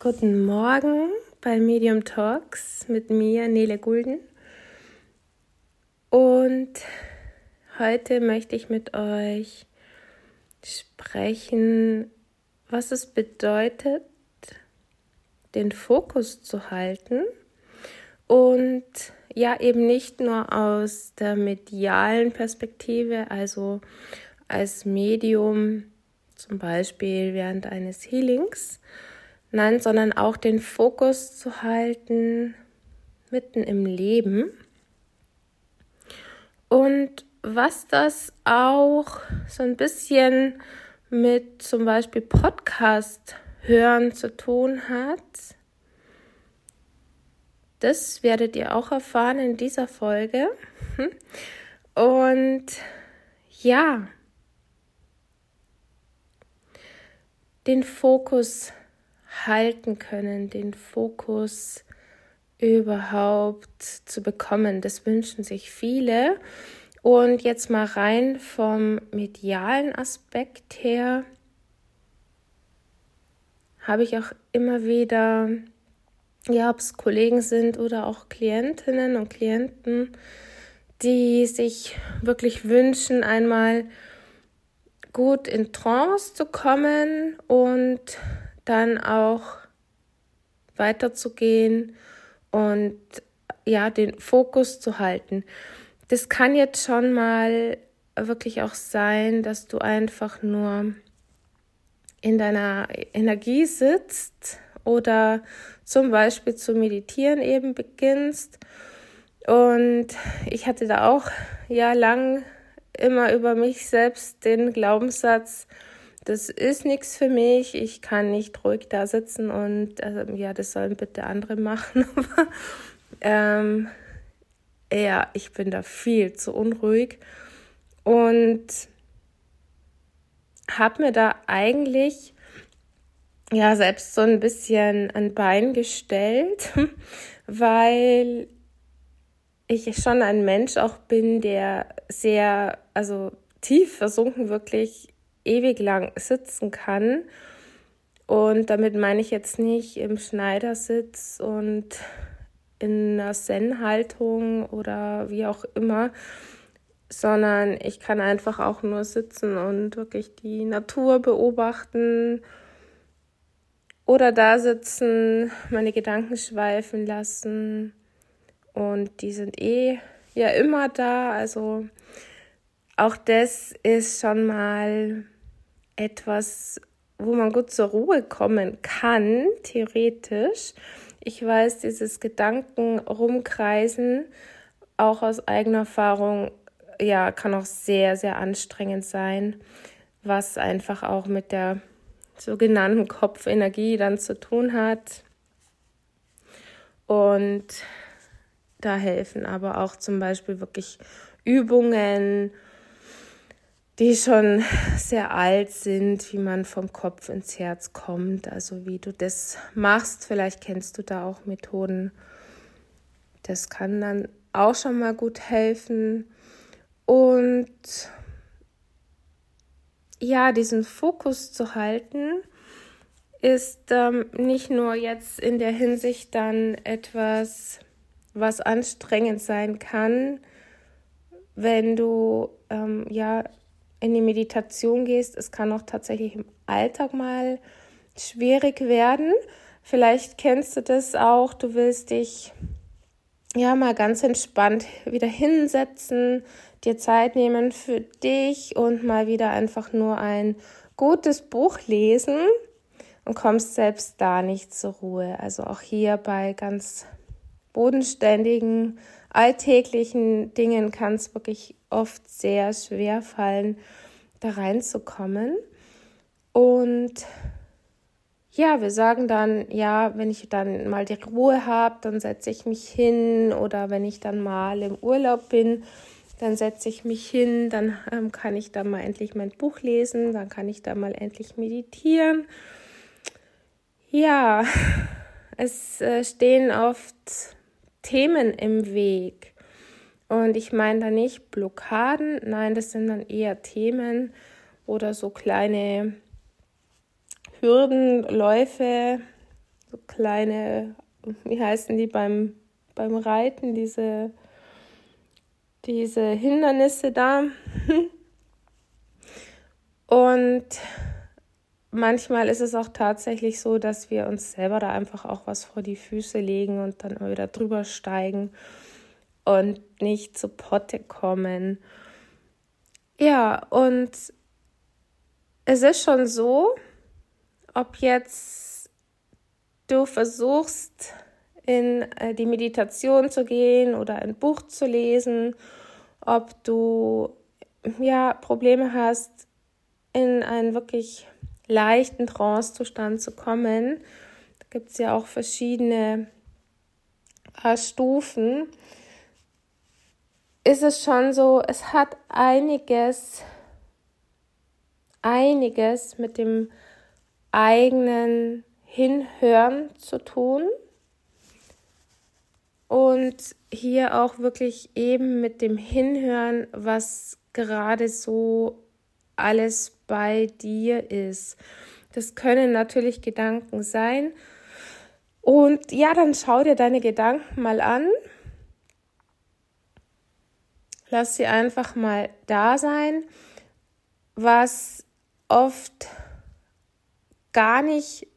Guten Morgen bei Medium Talks mit mir, Nele Gulden. Und heute möchte ich mit euch sprechen, was es bedeutet, den Fokus zu halten und ja eben nicht nur aus der medialen Perspektive, also als Medium, zum Beispiel während eines Healings, nein, sondern auch den Fokus zu halten mitten im Leben. Und was das auch so ein bisschen mit zum Beispiel Podcast hören zu tun hat, das werdet ihr auch erfahren in dieser Folge. Und ja, den Fokus halten können, den Fokus überhaupt zu bekommen. Das wünschen sich viele. Und jetzt mal rein vom medialen Aspekt her habe ich auch immer wieder, ja, ob es Kollegen sind oder auch Klientinnen und Klienten, die sich wirklich wünschen, einmal gut in Trance zu kommen und dann auch weiterzugehen und ja, den Fokus zu halten. Das kann jetzt schon mal wirklich auch sein, dass du einfach nur in deiner Energie sitzt oder zum Beispiel zu meditieren eben beginnst. Und ich hatte da auch ja lang immer über mich selbst den Glaubenssatz, das ist nichts für mich, ich kann nicht ruhig da sitzen und äh, ja, das sollen bitte andere machen. ähm, ja, ich bin da viel zu unruhig und habe mir da eigentlich ja selbst so ein bisschen ein Bein gestellt, weil ich schon ein Mensch auch bin, der sehr, also tief versunken wirklich ewig lang sitzen kann. Und damit meine ich jetzt nicht im Schneidersitz und in einer Zen-Haltung oder wie auch immer, sondern ich kann einfach auch nur sitzen und wirklich die Natur beobachten oder da sitzen, meine Gedanken schweifen lassen und die sind eh ja immer da, also auch das ist schon mal etwas, wo man gut zur Ruhe kommen kann, theoretisch. Ich weiß, dieses Gedanken rumkreisen, auch aus eigener Erfahrung, ja, kann auch sehr, sehr anstrengend sein, was einfach auch mit der sogenannten Kopfenergie dann zu tun hat. Und da helfen aber auch zum Beispiel wirklich Übungen, die schon sehr alt sind, wie man vom Kopf ins Herz kommt, also wie du das machst. Vielleicht kennst du da auch Methoden. Das kann dann auch schon mal gut helfen. Und ja, diesen Fokus zu halten, ist ähm, nicht nur jetzt in der Hinsicht dann etwas, was anstrengend sein kann, wenn du ähm, ja in die Meditation gehst. Es kann auch tatsächlich im Alltag mal schwierig werden. Vielleicht kennst du das auch. Du willst dich ja mal ganz entspannt wieder hinsetzen, dir Zeit nehmen für dich und mal wieder einfach nur ein gutes Buch lesen und kommst selbst da nicht zur Ruhe. Also auch hier bei ganz bodenständigen, alltäglichen Dingen kann es wirklich oft sehr schwer fallen, da reinzukommen. Und ja, wir sagen dann, ja, wenn ich dann mal die Ruhe habe, dann setze ich mich hin oder wenn ich dann mal im Urlaub bin, dann setze ich mich hin, dann ähm, kann ich da mal endlich mein Buch lesen, dann kann ich da mal endlich meditieren. Ja, es äh, stehen oft Themen im Weg. Und ich meine da nicht Blockaden, nein, das sind dann eher Themen oder so kleine Hürdenläufe, so kleine, wie heißen die beim, beim Reiten, diese, diese Hindernisse da. Und manchmal ist es auch tatsächlich so, dass wir uns selber da einfach auch was vor die Füße legen und dann immer wieder drüber steigen und nicht zu Potte kommen. Ja, und es ist schon so, ob jetzt du versuchst, in äh, die Meditation zu gehen oder ein Buch zu lesen, ob du ja Probleme hast, in einen wirklich leichten Trance-Zustand zu kommen. Da gibt es ja auch verschiedene äh, Stufen. Ist es schon so, es hat einiges, einiges mit dem eigenen Hinhören zu tun. Und hier auch wirklich eben mit dem Hinhören, was gerade so alles bei dir ist. Das können natürlich Gedanken sein. Und ja, dann schau dir deine Gedanken mal an. Lass sie einfach mal da sein, was oft gar nicht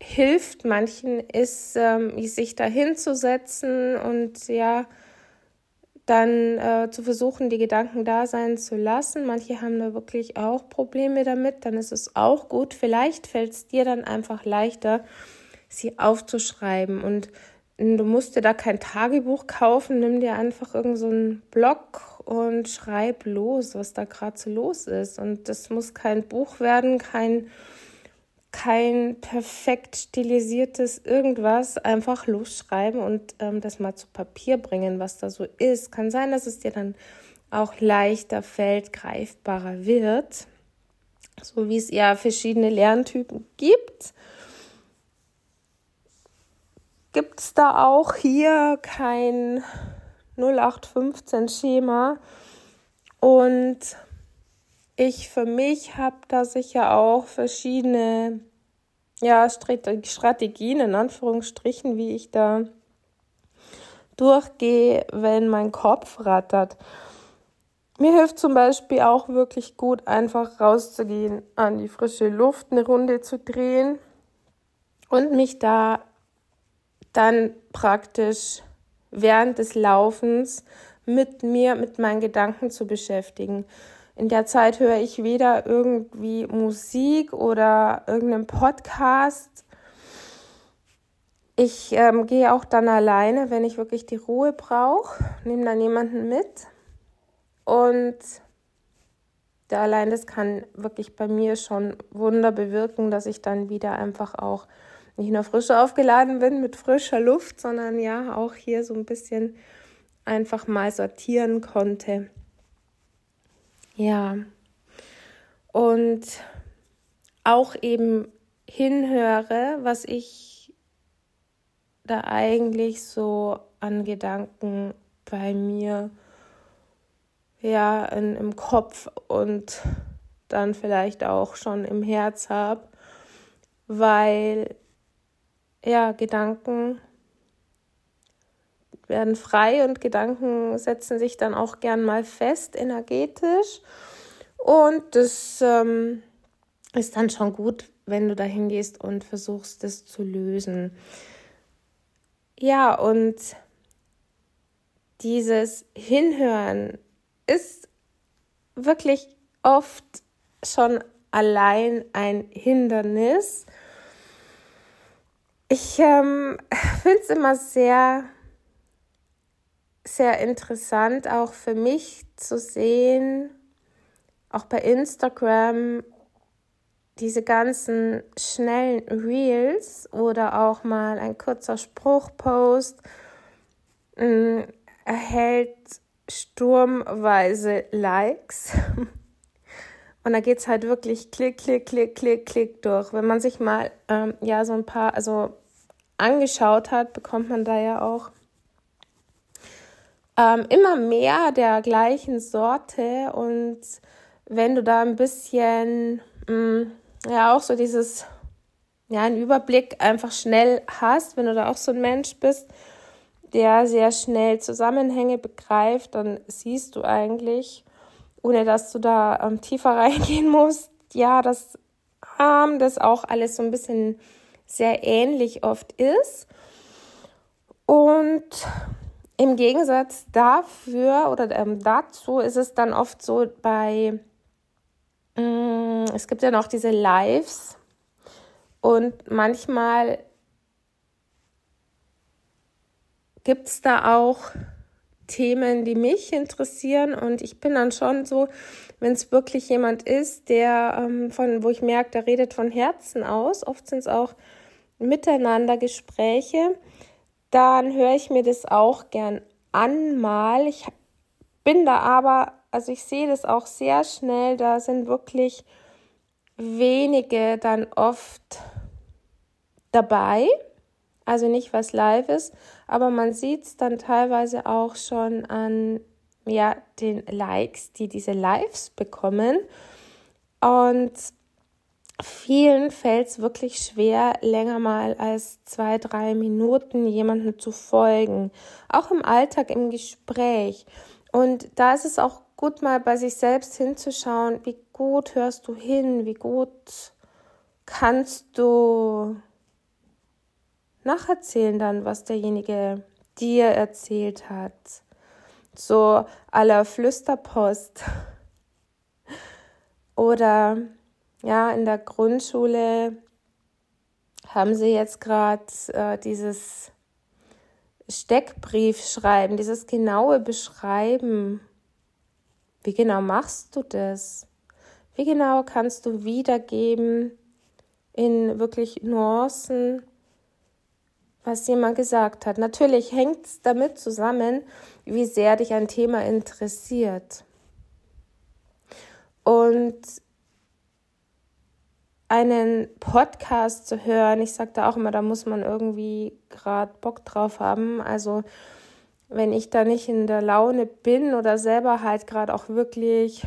hilft manchen, ist, ähm, sich da hinzusetzen und ja, dann äh, zu versuchen, die Gedanken da sein zu lassen. Manche haben da wirklich auch Probleme damit, dann ist es auch gut. Vielleicht fällt es dir dann einfach leichter, sie aufzuschreiben. Und du musst dir da kein Tagebuch kaufen, nimm dir einfach irgendeinen so Blog und schreib los, was da gerade so los ist. Und das muss kein Buch werden, kein kein perfekt stilisiertes irgendwas, einfach losschreiben und ähm, das mal zu Papier bringen, was da so ist. Kann sein, dass es dir dann auch leichter fällt, greifbarer wird, so wie es ja verschiedene Lerntypen gibt. Gibt es da auch hier kein 0815-Schema und ich für mich habe da sicher auch verschiedene ja, Strategien in Anführungsstrichen, wie ich da durchgehe, wenn mein Kopf rattert. Mir hilft zum Beispiel auch wirklich gut, einfach rauszugehen, an die frische Luft eine Runde zu drehen und mich da dann praktisch während des Laufens mit mir, mit meinen Gedanken zu beschäftigen. In der Zeit höre ich weder irgendwie Musik oder irgendeinen Podcast. Ich ähm, gehe auch dann alleine, wenn ich wirklich die Ruhe brauche, nehme dann jemanden mit. Und der allein das kann wirklich bei mir schon Wunder bewirken, dass ich dann wieder einfach auch nicht nur frisch aufgeladen bin mit frischer Luft, sondern ja auch hier so ein bisschen einfach mal sortieren konnte. Ja. Und auch eben hinhöre, was ich da eigentlich so an Gedanken bei mir ja in, im Kopf und dann vielleicht auch schon im Herz habe, weil ja Gedanken werden frei und Gedanken setzen sich dann auch gern mal fest energetisch. Und das ähm, ist dann schon gut, wenn du da hingehst und versuchst, das zu lösen. Ja, und dieses Hinhören ist wirklich oft schon allein ein Hindernis. Ich ähm, finde es immer sehr sehr interessant auch für mich zu sehen, auch bei Instagram, diese ganzen schnellen Reels oder auch mal ein kurzer Spruchpost äh, erhält sturmweise Likes. Und da geht es halt wirklich klick, klick, klick, klick, klick durch. Wenn man sich mal ähm, ja so ein paar, also angeschaut hat, bekommt man da ja auch ähm, immer mehr der gleichen Sorte und wenn du da ein bisschen, mh, mm, ja, auch so dieses ja, einen Überblick einfach schnell hast, wenn du da auch so ein Mensch bist, der sehr schnell Zusammenhänge begreift, dann siehst du eigentlich, ohne dass du da ähm, tiefer reingehen musst, ja, dass ähm, das auch alles so ein bisschen sehr ähnlich oft ist. Und im Gegensatz dafür oder ähm, dazu ist es dann oft so bei, mh, mm, es gibt ja noch diese Lives und manchmal gibt es da auch Themen, die mich interessieren und ich bin dann schon so, wenn es wirklich jemand ist, der ähm, von, wo ich merke, der redet von Herzen aus, oft sind es auch miteinander Gespräche, dann höre ich mir das auch gern an mal. Ich bin da aber, also ich sehe das auch sehr schnell, da sind wirklich wenige dann oft dabei. Also nicht, was live ist, aber man sieht es dann teilweise auch schon an ja, den Likes, die diese Lives bekommen. Und vielen fällt es wirklich schwer, länger mal als zwei, drei Minuten jemandem zu folgen. Auch im Alltag, im Gespräch. Und da ist es auch gut, mal bei sich selbst hinzuschauen, wie gut hörst du hin, wie gut kannst du nacherzählen dann, was derjenige dir erzählt hat. So aller Flüsterpost. Oder ja, in der Grundschule haben sie jetzt gerade äh, dieses Steckbriefschreiben, dieses genaue Beschreiben. Wie genau machst du das? Wie genau kannst du wiedergeben in wirklich Nuancen, was jemand gesagt hat. Natürlich hängt es damit zusammen, wie sehr dich ein Thema interessiert. Und einen Podcast zu hören, ich sage da auch immer, da muss man irgendwie gerade Bock drauf haben. Also wenn ich da nicht in der Laune bin oder selber halt gerade auch wirklich,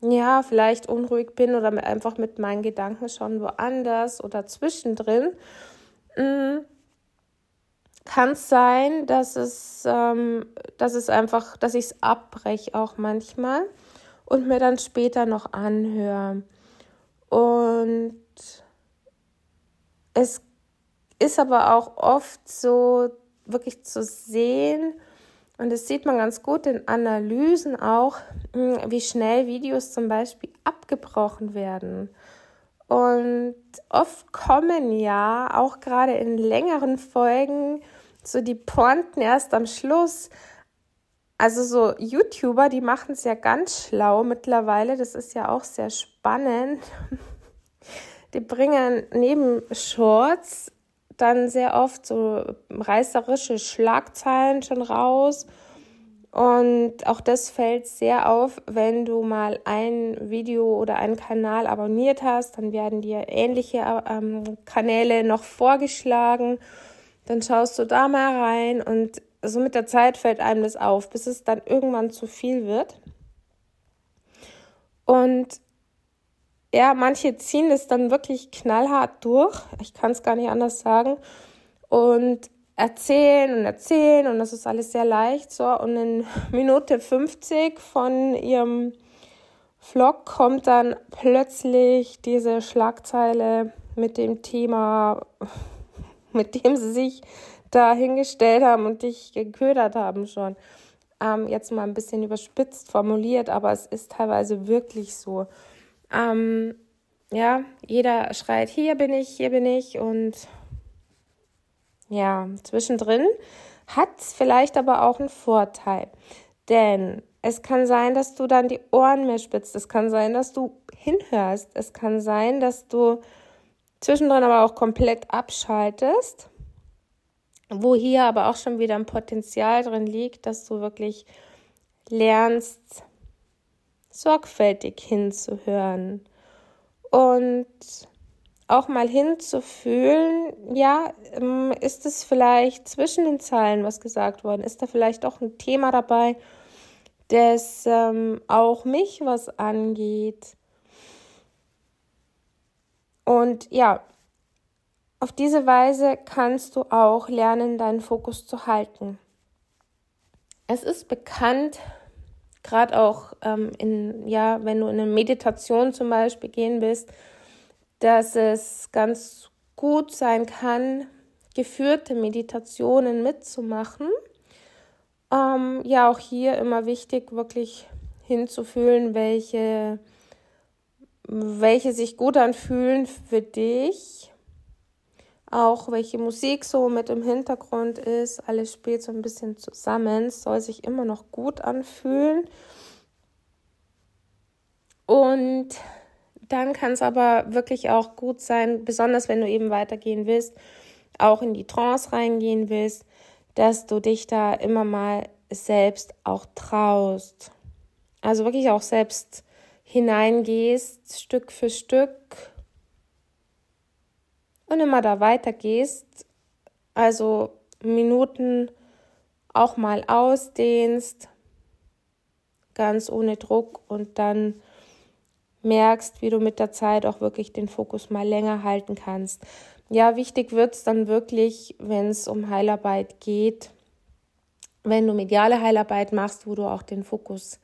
ja, vielleicht unruhig bin oder einfach mit meinen Gedanken schon woanders oder zwischendrin, mh, mm, kann es sein, dass es, ähm, dass es einfach, dass ich es abbreche auch manchmal und mir dann später noch anhöre. Und es ist aber auch oft so wirklich zu sehen, und das sieht man ganz gut in Analysen auch, hm, wie schnell Videos zum Beispiel abgebrochen werden. Und oft kommen ja auch gerade in längeren Folgen so die Pointen erst am Schluss. Also so YouTuber, die machen es ja ganz schlau mittlerweile. Das ist ja auch sehr spannend. Die bringen neben Shorts dann sehr oft so reißerische Schlagzeilen schon raus. Und auch das fällt sehr auf, wenn du mal ein Video oder einen Kanal abonniert hast, dann werden dir ähnliche ähm, Kanäle noch vorgeschlagen. Dann schaust du da mal rein und so mit der Zeit fällt einem das auf, bis es dann irgendwann zu viel wird. Und ja, manche ziehen es dann wirklich knallhart durch. Ich kann es gar nicht anders sagen. Und erzählen und erzählen und das ist alles sehr leicht. So, und in Minute 50 von ihrem Vlog kommt dann plötzlich diese Schlagzeile mit dem Thema mit dem sie sich da hingestellt haben und dich geködert haben schon. Ähm, jetzt mal ein bisschen überspitzt formuliert, aber es ist teilweise wirklich so. Ähm, ja, jeder schreit, hier bin ich, hier bin ich und ja, zwischendrin hat es vielleicht aber auch einen Vorteil. Denn es kann sein, dass du dann die Ohren mehr spitzt. Es kann sein, dass du hinhörst. Es kann sein, dass du zwischendrin aber auch komplett abschaltest, wo hier aber auch schon wieder ein Potenzial drin liegt, dass du wirklich lernst, sorgfältig hinzuhören und auch mal hinzufühlen, ja, ähm, ist es vielleicht zwischen den Zeilen was gesagt worden? Ist da vielleicht auch ein Thema dabei, das ähm, auch mich was angeht? Und ja, Auf diese Weise kannst du auch lernen, deinen Fokus zu halten. Es ist bekannt, gerade auch ähm, in, ja, wenn du in eine Meditation zum Beispiel gehen willst, dass es ganz gut sein kann, geführte Meditationen mitzumachen. Ähm, ja, auch hier immer wichtig, wirklich hinzufühlen, welche, welche sich gut anfühlen für dich. Auch welche Musik so mit im Hintergrund ist. Alles spielt so ein bisschen zusammen. Es soll sich immer noch gut anfühlen. Und dann kann es aber wirklich auch gut sein, besonders wenn du eben weitergehen willst, auch in die Trance reingehen willst, dass du dich da immer mal selbst auch traust. Also wirklich auch selbst hineingehst, Stück für Stück und immer da weitergehst. Also Minuten auch mal ausdehnst, ganz ohne Druck und dann merkst, wie du mit der Zeit auch wirklich den Fokus mal länger halten kannst. Ja, wichtig wird es dann wirklich, wenn es um Heilarbeit geht, wenn du mediale Heilarbeit machst, wo du auch den Fokus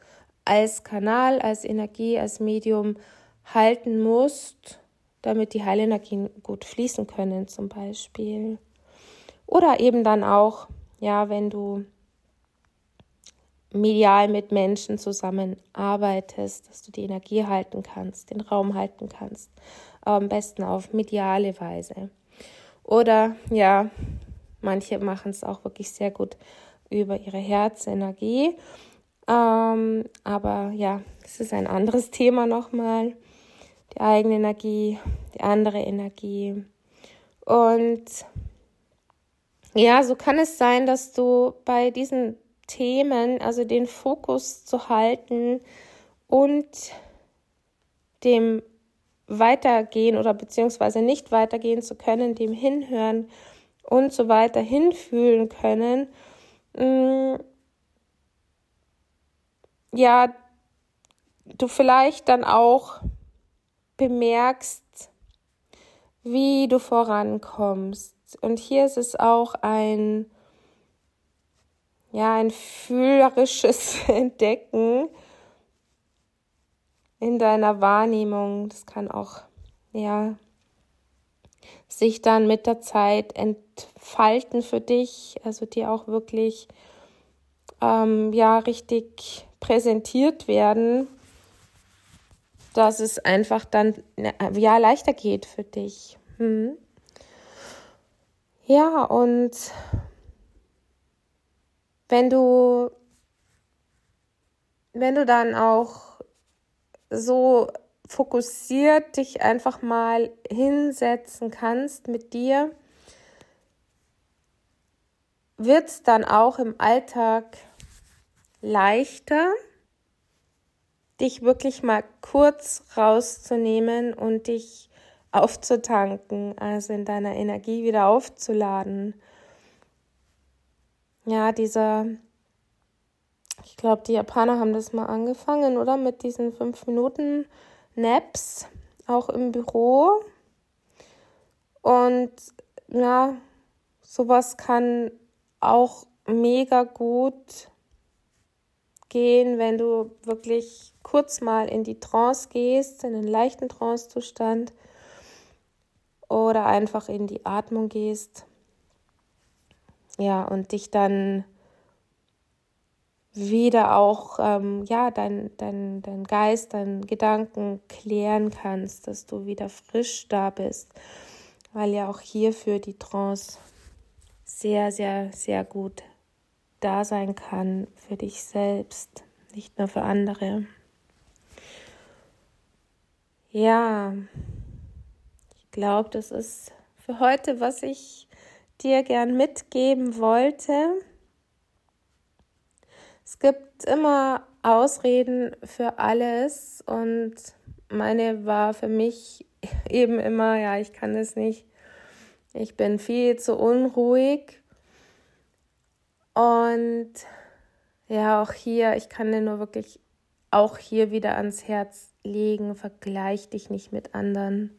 als Kanal, als Energie, als Medium halten musst, damit die Heilenergien gut fließen können zum Beispiel. Oder eben dann auch, ja, wenn du medial mit Menschen zusammenarbeitest, dass du die Energie halten kannst, den Raum halten kannst. am besten auf mediale Weise. Oder ja, manche machen es auch wirklich sehr gut über ihre Herzenergie. Ähm, aber ja, es ist ein anderes Thema nochmal. Die eigene Energie, die andere Energie. Und ja, so kann es sein, dass du bei diesen Themen, also den Fokus zu halten und dem weitergehen oder beziehungsweise nicht weitergehen zu können, dem hinhören und so weiter hinfühlen können, mm, ja, du vielleicht dann auch bemerkst, wie du vorankommst. Und hier ist es auch ein ja, ein fühlerisches Entdecken in deiner Wahrnehmung. Das kann auch, ja, sich dann mit der Zeit entfalten für dich, also dir auch wirklich, ähm, ja, richtig präsentiert werden, dass es einfach dann, ja, leichter geht für dich. Hm. Ja, und wenn du, wenn du dann auch so fokussiert dich einfach mal hinsetzen kannst mit dir, wird es dann auch im Alltag leichter, dich wirklich mal kurz rauszunehmen und dich aufzutanken, also in deiner Energie wieder aufzuladen ja, dieser, ich glaube, die Japaner haben das mal angefangen, oder? Mit diesen fünf Minuten Naps, auch im Büro. Und ja, sowas kann auch mega gut gehen, wenn du wirklich kurz mal in die Trance gehst, in einen leichten Trance-Zustand oder einfach in die Atmung gehst. Ja, und dich dann wieder auch, ähm, ja, dein, dein, dein Geist, dein Gedanken klären kannst, dass du wieder frisch da bist, weil ja auch hierfür die Trance sehr, sehr, sehr gut da sein kann für dich selbst, nicht nur für andere. Ja, ich glaube, das ist für heute, was ich dir gern mitgeben wollte. Es gibt immer Ausreden für alles und meine war für mich eben immer, ja, ich kann es nicht. Ich bin viel zu unruhig. Und ja, auch hier, ich kann dir nur wirklich auch hier wieder ans Herz legen, vergleich dich nicht mit anderen.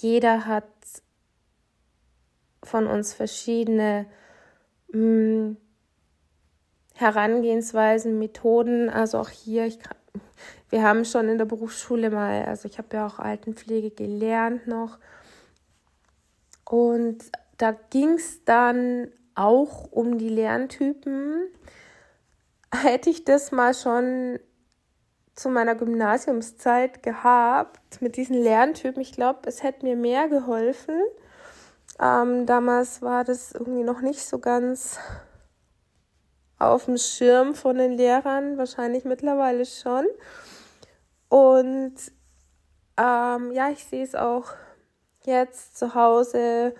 Jeder hat von uns verschiedene mh, hm, Herangehensweisen, Methoden. Also auch hier, ich, wir haben schon in der Berufsschule mal, also ich habe ja auch Altenpflege gelernt noch. Und da ging es dann auch um die Lerntypen. Hätte ich das mal schon zu meiner Gymnasiumszeit gehabt mit diesen Lerntypen, ich glaube, es hätte mir mehr geholfen. Ähm, damals war das irgendwie noch nicht so ganz auf dem Schirm von den Lehrern, wahrscheinlich mittlerweile schon. Und ähm, ja, ich sehe es auch jetzt zu Hause,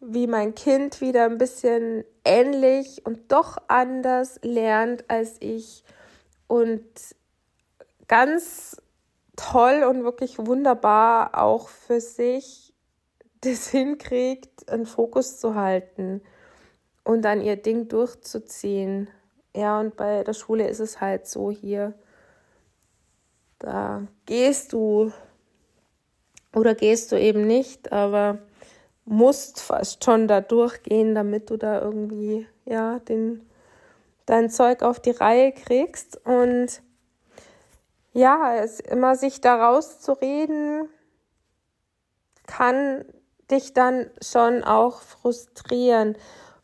wie mein Kind wieder ein bisschen ähnlich und doch anders lernt als ich und ganz toll und wirklich wunderbar auch für sich das hinkriegt, einen Fokus zu halten und dann ihr Ding durchzuziehen. Ja, und bei der Schule ist es halt so hier, da gehst du oder gehst du eben nicht, aber musst fast schon da durchgehen, damit du da irgendwie, ja, den, dein Zeug auf die Reihe kriegst. Und ja, es immer sich da rauszureden, kann dich dann schon auch frustrieren.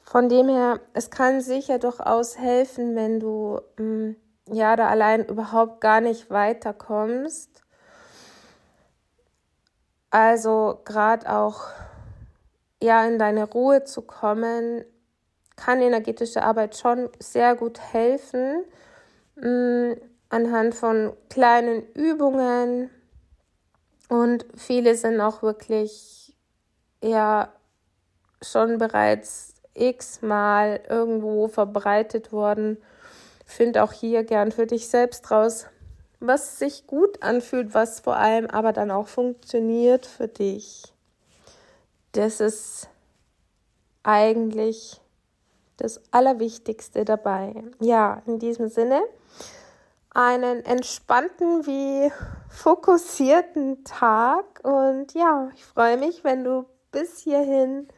Von dem her, es kann sicher durchaus helfen, wenn du mm, ja da allein überhaupt gar nicht weiterkommst. Also gerade auch ja in deine Ruhe zu kommen, kann energetische Arbeit schon sehr gut helfen. Mm, anhand von kleinen Übungen und viele sind auch wirklich ja schon bereits x-mal irgendwo verbreitet worden. Find auch hier gern für dich selbst raus, was sich gut anfühlt, was vor allem aber dann auch funktioniert für dich. Das ist eigentlich das Allerwichtigste dabei. Ja, in diesem Sinne, einen entspannten wie fokussierten Tag und ja, ich freue mich, wenn du bis hierhin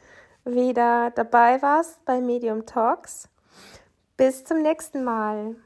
wieder dabei warst bei Medium Talks. Bis zum nächsten Mal.